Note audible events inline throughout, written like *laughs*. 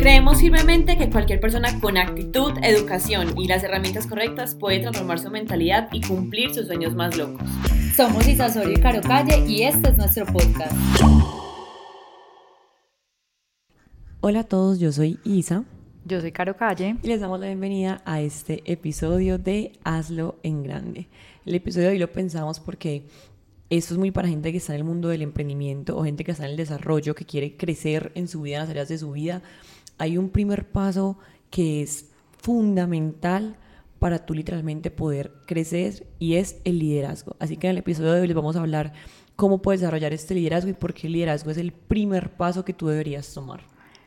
Creemos firmemente que cualquier persona con actitud, educación y las herramientas correctas puede transformar su mentalidad y cumplir sus sueños más locos. Somos Isa Sorio y Caro Calle y este es nuestro podcast. Hola a todos, yo soy Isa. Yo soy Caro Calle. Y les damos la bienvenida a este episodio de Hazlo en Grande. El episodio de hoy lo pensamos porque esto es muy para gente que está en el mundo del emprendimiento o gente que está en el desarrollo, que quiere crecer en su vida, en las áreas de su vida. Hay un primer paso que es fundamental para tú literalmente poder crecer y es el liderazgo. Así que en el episodio de hoy les vamos a hablar cómo puedes desarrollar este liderazgo y por qué el liderazgo es el primer paso que tú deberías tomar.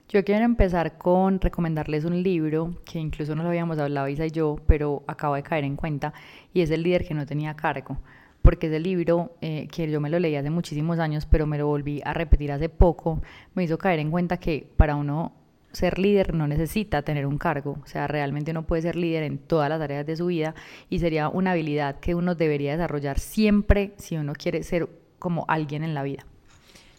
Yo quiero empezar con recomendarles un libro que incluso no lo habíamos hablado Isa y yo, pero acabo de caer en cuenta, y es El líder que no tenía cargo porque ese libro eh, que yo me lo leí hace muchísimos años, pero me lo volví a repetir hace poco, me hizo caer en cuenta que para uno ser líder no necesita tener un cargo, o sea, realmente uno puede ser líder en todas las áreas de su vida y sería una habilidad que uno debería desarrollar siempre si uno quiere ser como alguien en la vida.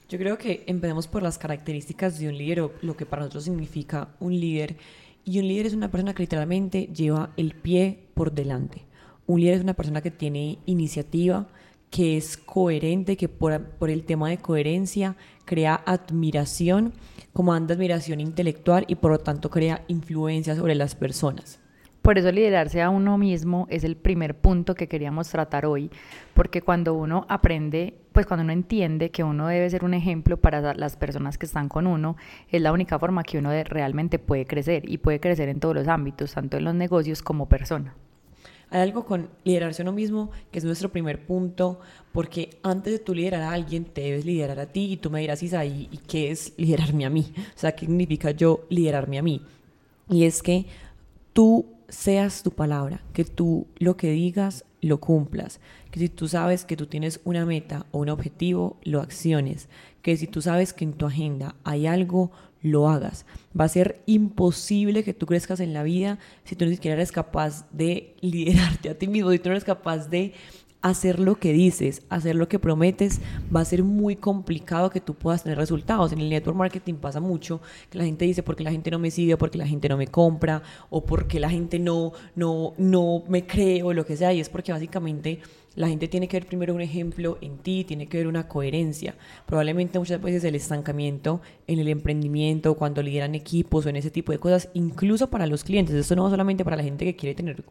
Yo creo que empecemos por las características de un líder o lo que para nosotros significa un líder. Y un líder es una persona que literalmente lleva el pie por delante. Un líder es una persona que tiene iniciativa, que es coherente, que por, el tema de coherencia crea admiración, como anda admiración intelectual y por lo tanto crea influencia sobre las personas. Por eso liderarse a uno mismo es el primer punto que queríamos tratar hoy, porque cuando uno aprende, pues cuando uno entiende que uno debe ser un ejemplo para las personas que están con uno, es la única forma que uno realmente puede crecer y puede crecer en todos los ámbitos, tanto en los negocios como persona. Hay algo con liderarse uno mismo que es nuestro primer punto, porque antes de tú liderar a alguien, te debes liderar a ti y tú me dirás, Isa, ¿y, ¿y qué es liderarme a mí? O sea, ¿qué significa yo liderarme a mí? Y es que tú seas tu palabra, que tú lo que digas lo cumplas, que si tú sabes que tú tienes una meta o un objetivo, lo acciones, que si tú sabes que en tu agenda hay algo, lo hagas. Va a ser imposible que tú crezcas en la vida si tú ni siquiera eres capaz de *laughs* liderarte a ti mismo, si tú no eres capaz de hacer lo que dices, hacer lo que prometes, va a ser muy complicado que tú puedas tener resultados. En el network marketing pasa mucho que la gente dice porque la gente no me sigue, porque la gente no me compra o porque la gente no no no me cree o lo que sea. Y es porque básicamente la gente tiene que ver primero un ejemplo en ti, tiene que ver una coherencia. Probablemente muchas veces el estancamiento en el emprendimiento, cuando lideran equipos o en ese tipo de cosas, incluso para los clientes. Esto no va solamente para la gente que quiere tener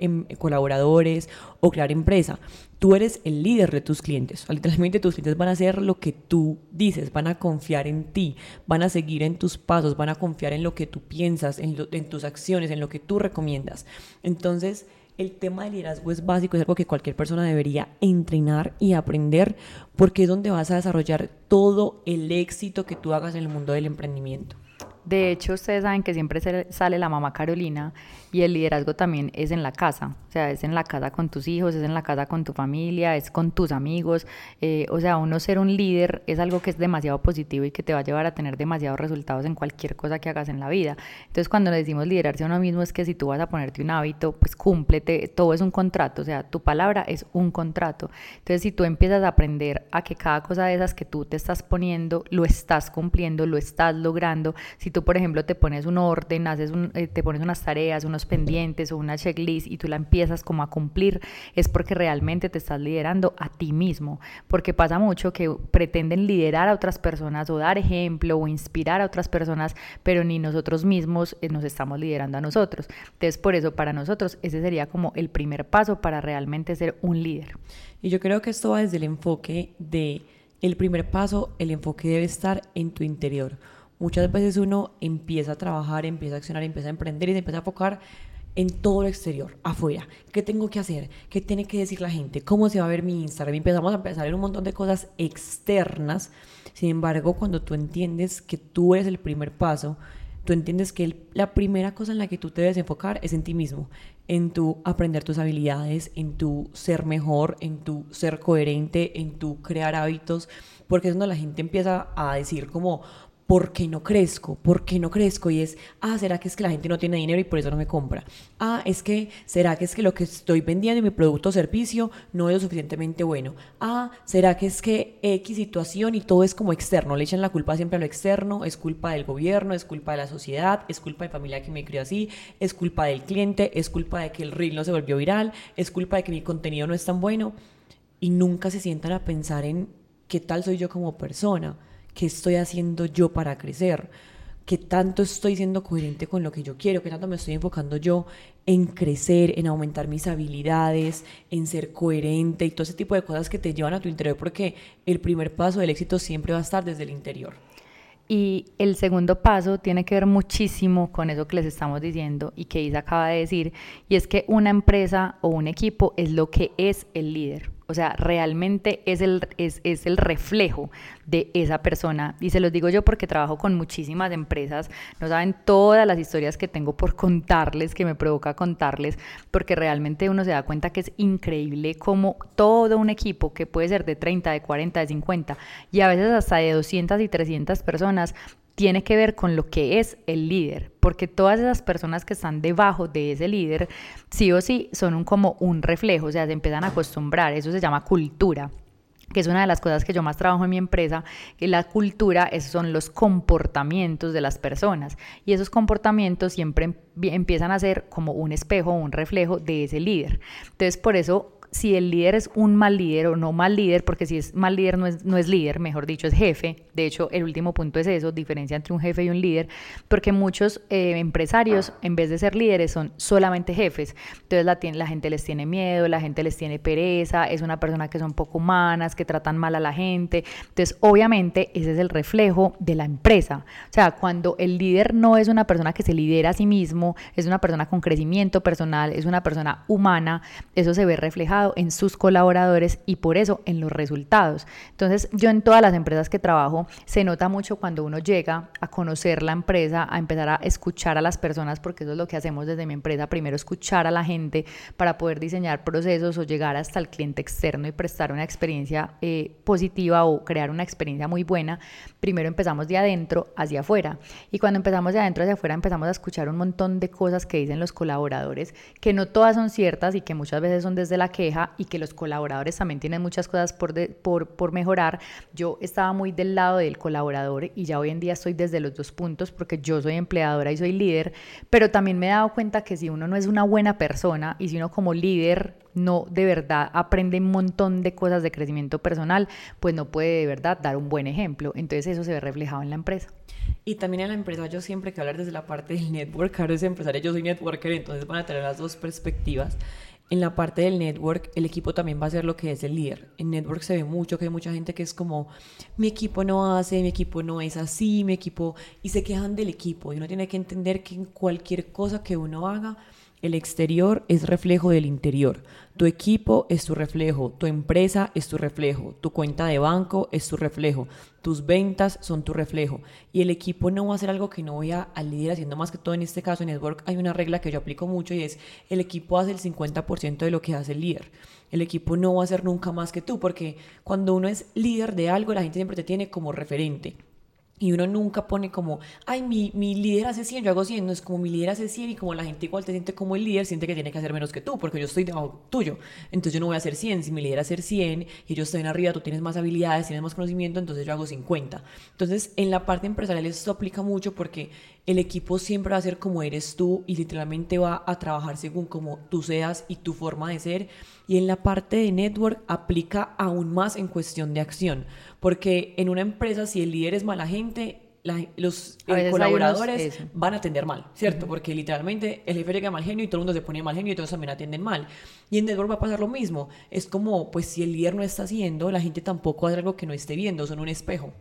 em, colaboradores o crear empresa. Tú eres el líder de tus clientes. Literalmente tus clientes van a hacer lo que tú dices, van a confiar en ti, van a seguir en tus pasos, van a confiar en lo que tú piensas, en, en tus acciones, en lo que tú recomiendas. Entonces, el tema del liderazgo es básico, es algo que cualquier persona debería entrenar y aprender porque es donde vas a desarrollar todo el éxito que tú hagas en el mundo del emprendimiento. De hecho, ustedes saben que siempre sale la mamá Carolina y el liderazgo también es en la casa, o sea, es en la casa con tus hijos, es en la casa con tu familia, es con tus amigos, eh, o sea, uno ser un líder es algo que es demasiado positivo y que te va a llevar a tener demasiados resultados en cualquier cosa que hagas en la vida. Entonces, cuando le decimos liderarse a uno mismo es que si tú vas a ponerte un hábito, pues cúmplete, todo es un contrato, o sea, tu palabra es un contrato. Entonces, si tú empiezas a aprender a que cada cosa de esas que tú te estás poniendo, lo estás cumpliendo, lo estás logrando, si tú, por ejemplo, te pones un orden, haces un, eh, te pones unas tareas, unos pendientes o una checklist y tú la empiezas como a cumplir, es porque realmente te estás liderando a ti mismo. Porque pasa mucho que pretenden liderar a otras personas o dar ejemplo o inspirar a otras personas, pero ni nosotros mismos eh, nos estamos liderando a nosotros. Entonces, por eso para nosotros ese sería como el primer paso para realmente ser un líder. Y yo creo que esto va desde el enfoque de el primer paso, el enfoque debe estar en tu interior Muchas veces uno empieza a trabajar, empieza a accionar, empieza a emprender y se empieza a enfocar en todo lo exterior, afuera. ¿Qué tengo que hacer? ¿Qué tiene que decir la gente? ¿Cómo se va a ver mi Instagram? Y empezamos a pensar en un montón de cosas externas. Sin embargo, cuando tú entiendes que tú eres el primer paso, tú entiendes que la primera cosa en la que tú te debes enfocar es en ti mismo, en tu aprender tus habilidades, en tu ser mejor, en tu ser coherente, en tu crear hábitos, porque es donde la gente empieza a decir como, ¿por qué no crezco? ¿Por qué no crezco? Y es, ah, ¿será que es que la gente no tiene dinero y por eso no me compra? Ah, es que, ¿será que es que lo que estoy vendiendo y mi producto o servicio no es lo suficientemente bueno? Ah, ¿será que es que X situación y todo es como externo? Le echan la culpa siempre a lo externo, es culpa del gobierno, es culpa de la sociedad, es culpa de familia que me crió así, es culpa del cliente, es culpa de que el reel no se volvió viral, es culpa de que mi contenido no es tan bueno. Y nunca se sientan a pensar en qué tal soy yo como persona qué estoy haciendo yo para crecer, qué tanto estoy siendo coherente con lo que yo quiero, qué tanto me estoy enfocando yo en crecer, en aumentar mis habilidades, en ser coherente y todo ese tipo de cosas que te llevan a tu interior, porque el primer paso del éxito siempre va a estar desde el interior. Y el segundo paso tiene que ver muchísimo con eso que les estamos diciendo y que Isa acaba de decir, y es que una empresa o un equipo es lo que es el líder. O sea, realmente es el, es, es el reflejo de esa persona. Y se los digo yo porque trabajo con muchísimas empresas. No saben todas las historias que tengo por contarles, que me provoca contarles, porque realmente uno se da cuenta que es increíble como todo un equipo que puede ser de 30, de 40, de 50 y a veces hasta de 200 y 300 personas tiene que ver con lo que es el líder, porque todas esas personas que están debajo de ese líder, sí o sí, son como un reflejo, o sea, se empiezan a acostumbrar, eso se llama cultura que es una de las cosas que yo más trabajo en mi empresa, que la cultura esos son los comportamientos de las personas y esos comportamientos siempre em, empiezan a ser como un espejo, un reflejo de ese líder. Entonces, por eso si el líder es un mal líder o no mal líder, porque si es mal líder no es, no es líder, mejor dicho, es jefe. De hecho, el último punto es eso, diferencia entre un jefe y un líder, porque muchos eh, empresarios, en vez de ser líderes, son solamente jefes. Entonces la, la gente les tiene miedo, la gente les tiene pereza, es una persona que son poco humanas, que tratan mal a la gente. Entonces, obviamente, ese es el reflejo de la empresa. O sea, cuando el líder no es una persona que se lidera a sí mismo, es una persona con crecimiento personal, es una persona humana, eso se ve reflejado en sus colaboradores y por eso en los resultados. Entonces, yo en todas las empresas que trabajo se nota mucho cuando uno llega a conocer la empresa, a empezar a escuchar a las personas, porque eso es lo que hacemos desde mi empresa, primero escuchar a la gente para poder diseñar procesos o llegar hasta el cliente externo y prestar una experiencia eh, positiva o crear una experiencia muy buena. Primero empezamos de adentro hacia afuera y cuando empezamos de adentro hacia afuera empezamos a escuchar un montón de cosas que dicen los colaboradores, que no todas son ciertas y que muchas veces son desde la que y que los colaboradores también tienen muchas cosas por, por, por mejorar. Yo estaba muy del lado del colaborador y ya hoy en día estoy desde los dos puntos porque yo soy empleadora y soy líder, pero también me he dado cuenta que si uno no es una buena persona y si uno como líder no de verdad aprende un montón de cosas de crecimiento personal, pues no puede de verdad dar un buen ejemplo. Entonces eso se ve reflejado en la empresa. Y también en la empresa yo siempre que hablar desde la parte del network, ahora es empresario, yo soy networker, entonces van a tener las dos perspectivas en la parte del network, el equipo también va a ser lo que es el líder. En network se ve mucho que hay mucha gente que es como, mi equipo no hace, mi equipo no es así, mi equipo, y se quejan del equipo. Y uno tiene que entender que en cualquier cosa que uno haga, el exterior es reflejo del interior. Tu equipo es tu reflejo, tu empresa es tu reflejo, tu cuenta de banco es tu reflejo, tus ventas son tu reflejo. Y el equipo no va a ser algo que no voy a, al líder haciendo más que todo. En este caso, en Network hay una regla que yo aplico mucho y es el equipo hace el 50% de lo que hace el líder. El equipo no va a ser nunca más que tú, porque cuando uno es líder de algo, la gente siempre te tiene como referente. Y uno nunca pone como, ay, mi, mi líder hace 100, yo hago 100. No es como mi líder hace 100 y como la gente igual te siente como el líder, siente que tiene que hacer menos que tú, porque yo estoy tuyo. Entonces yo no voy a hacer 100. Si mi líder hace 100 y yo estoy en arriba, tú tienes más habilidades, tienes más conocimiento, entonces yo hago 50. Entonces en la parte empresarial esto aplica mucho porque el equipo siempre va a ser como eres tú y literalmente va a trabajar según como tú seas y tu forma de ser. Y en la parte de network aplica aún más en cuestión de acción porque en una empresa, si el líder es mala gente, los colaboradores van a atender mal, ¿cierto? Porque literalmente el jefe llega mal genio y todo el mundo se pone mal genio y todos también atienden mal. Y en Network va a pasar lo mismo. Es como, pues si el líder no está haciendo, la gente tampoco hace algo que no esté viendo, son un espejo.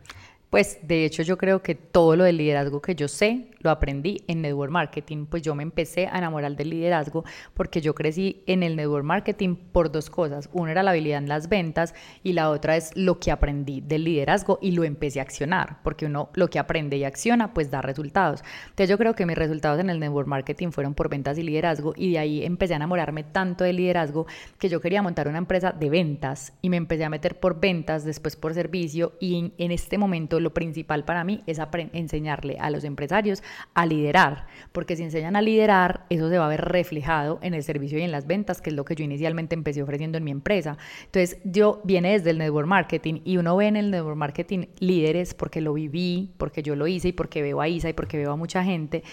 Pues de hecho yo creo que todo lo del liderazgo que yo sé lo aprendí en network marketing, pues yo me empecé a enamorar del liderazgo porque yo crecí en el network marketing por dos cosas. Una era la habilidad en las ventas y la otra es lo que aprendí del liderazgo y lo empecé a accionar, porque uno lo que aprende y acciona pues da resultados. Entonces yo creo que mis resultados en el network marketing fueron por ventas y liderazgo y de ahí empecé a enamorarme tanto del liderazgo que yo quería montar una empresa de ventas y me empecé a meter por ventas, después por servicio y en, este momento lo principal para mí es enseñarle a los empresarios a liderar, porque si enseñan a liderar, eso se va a ver reflejado en el servicio y en las ventas, que es lo que yo inicialmente empecé ofreciendo en mi empresa. Entonces, yo viene desde el network marketing y uno ve en el network marketing líderes porque lo viví, porque yo lo hice y porque veo a Isa y porque veo a mucha gente,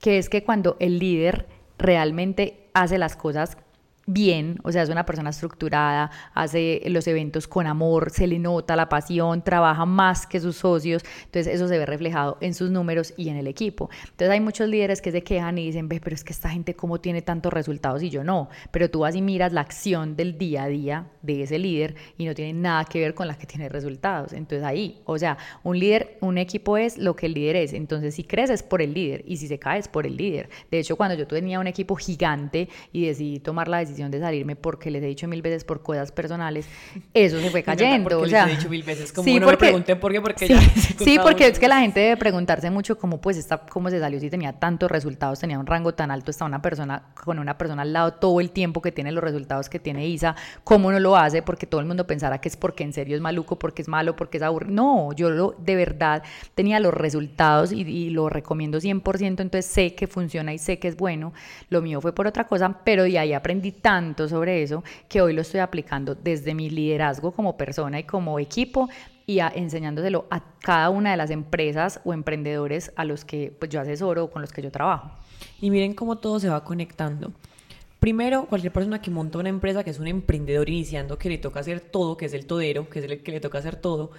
que es que cuando el líder realmente hace las cosas bien, o sea, es una persona estructurada, hace los eventos con amor, se le nota la pasión, trabaja más que sus socios, entonces eso se ve reflejado en sus números y en el equipo. Entonces hay muchos líderes que se quejan y dicen, ve, pero es que esta gente cómo tiene tantos resultados y yo no, pero tú vas y miras la acción del día a día de ese líder y no tiene nada que ver con la que tiene resultados. Entonces ahí, o sea, un líder, un equipo es lo que el líder es, entonces si creces por el líder y si se cae es por el líder. De hecho, cuando yo tenía un equipo gigante y decidí tomar la decisión de salirme porque les he dicho mil veces por cosas personales, eso se fue *laughs* cayendo. o sea, les he dicho mil veces, como sí, no porque, me por qué, porque sí, sí porque es que la gente debe preguntarse mucho cómo pues está, cómo se salió si tenía tantos resultados, tenía un rango tan alto, está una persona con una persona al lado todo el tiempo que tiene los resultados que tiene Isa, cómo no lo hace, porque todo el mundo pensara que es porque en serio es maluco, porque es malo, porque es aburrido. No, yo lo, de verdad tenía los resultados y, y lo recomiendo 100%, entonces sé que funciona y sé que es bueno. Lo mío fue por otra cosa, pero de ahí aprendí tanto sobre eso que hoy lo estoy aplicando desde mi liderazgo como persona y como equipo y enseñándoselo a cada una de las empresas o emprendedores a los que pues, yo asesoro o con los que yo trabajo. Y miren cómo todo se va conectando. Primero, cualquier persona que monta una empresa, que es un emprendedor iniciando, que le toca hacer todo, que es el todero, que es el que le toca hacer todo,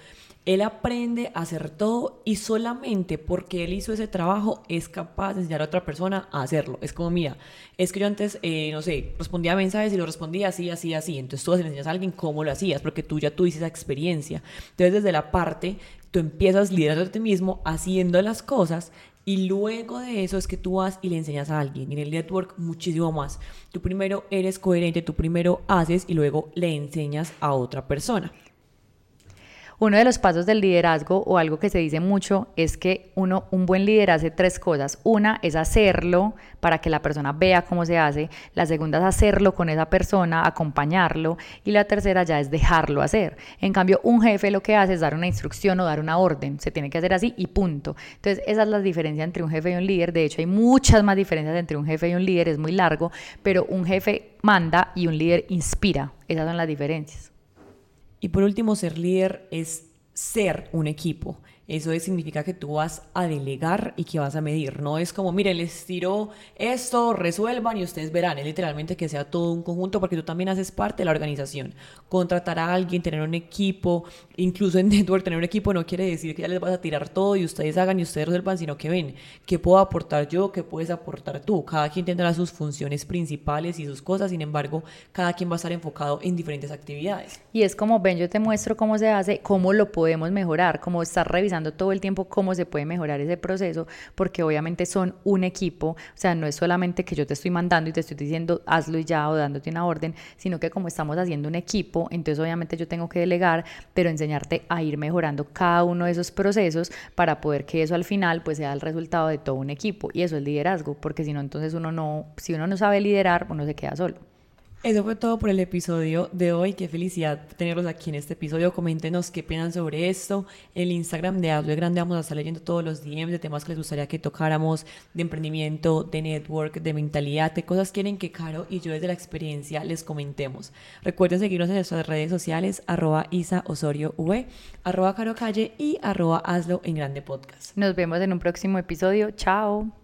él aprende a hacer todo y solamente porque él hizo ese trabajo es capaz de enseñar a otra persona a hacerlo. Es como, mira, es que yo antes, eh, no sé, respondía mensajes y lo respondía así, así, así. Entonces tú le enseñas a alguien cómo lo hacías porque tú ya tuviste esa experiencia. Entonces desde la parte, tú empiezas liderando a ti mismo, haciendo las cosas y luego de eso es que tú vas y le enseñas a alguien. En el network muchísimo más. Tú primero eres coherente, tú primero haces y luego le enseñas a otra persona. Uno de los pasos del liderazgo o algo que se dice mucho es que uno, un buen líder hace tres cosas. Una es hacerlo para que la persona vea cómo se hace. La segunda es hacerlo con esa persona, acompañarlo. Y la tercera ya es dejarlo hacer. En cambio, un jefe lo que hace es dar una instrucción o dar una orden. Se tiene que hacer así y punto. Entonces, esa es la diferencia entre un jefe y un líder. De hecho, hay muchas más diferencias entre un jefe y un líder. Es muy largo, pero un jefe manda y un líder inspira. Esas son las diferencias. Y por último, ser líder es ser un equipo. Eso significa que tú vas a delegar y que vas a medir. No es como, mire, les tiro esto, resuelvan y ustedes verán. Es literalmente que sea todo un conjunto porque tú también haces parte de la organización. Contratar a alguien, tener un equipo, incluso en *laughs* Network tener un equipo no quiere decir que ya les vas a tirar todo y ustedes hagan y ustedes resuelvan, sino que ven, ¿qué puedo aportar yo? ¿Qué puedes aportar tú? Cada quien tendrá sus funciones principales y sus cosas, sin embargo, cada quien va a estar enfocado en diferentes actividades. Y es como, ven, yo te muestro cómo se hace, cómo lo podemos mejorar, cómo estar revisando todo el tiempo cómo se puede mejorar ese proceso, porque obviamente son un equipo, o sea, no es solamente que yo te estoy mandando y te estoy diciendo hazlo y ya o dándote una orden, sino que como estamos haciendo un equipo, entonces obviamente yo tengo que delegar, pero enseñarte a ir mejorando cada uno de esos procesos para poder que eso al final pues sea el resultado de todo un equipo y eso es liderazgo, porque si no entonces uno no, si uno no sabe liderar, uno se queda solo. Eso fue todo por el episodio de hoy. Qué felicidad tenerlos aquí en este episodio. Coméntenos qué piensan sobre esto. El Instagram de Hazlo Grande vamos a estar leyendo todos los DMs de temas que les gustaría que tocáramos, de emprendimiento, de network, de mentalidad, de cosas quieren que Caro y yo desde la experiencia les comentemos. Recuerden seguirnos en nuestras redes sociales, arroba Isa Osorio v, arroba Caro Calle y arroba Hazlo en Grande Podcast. Nos vemos en un próximo episodio. Chao.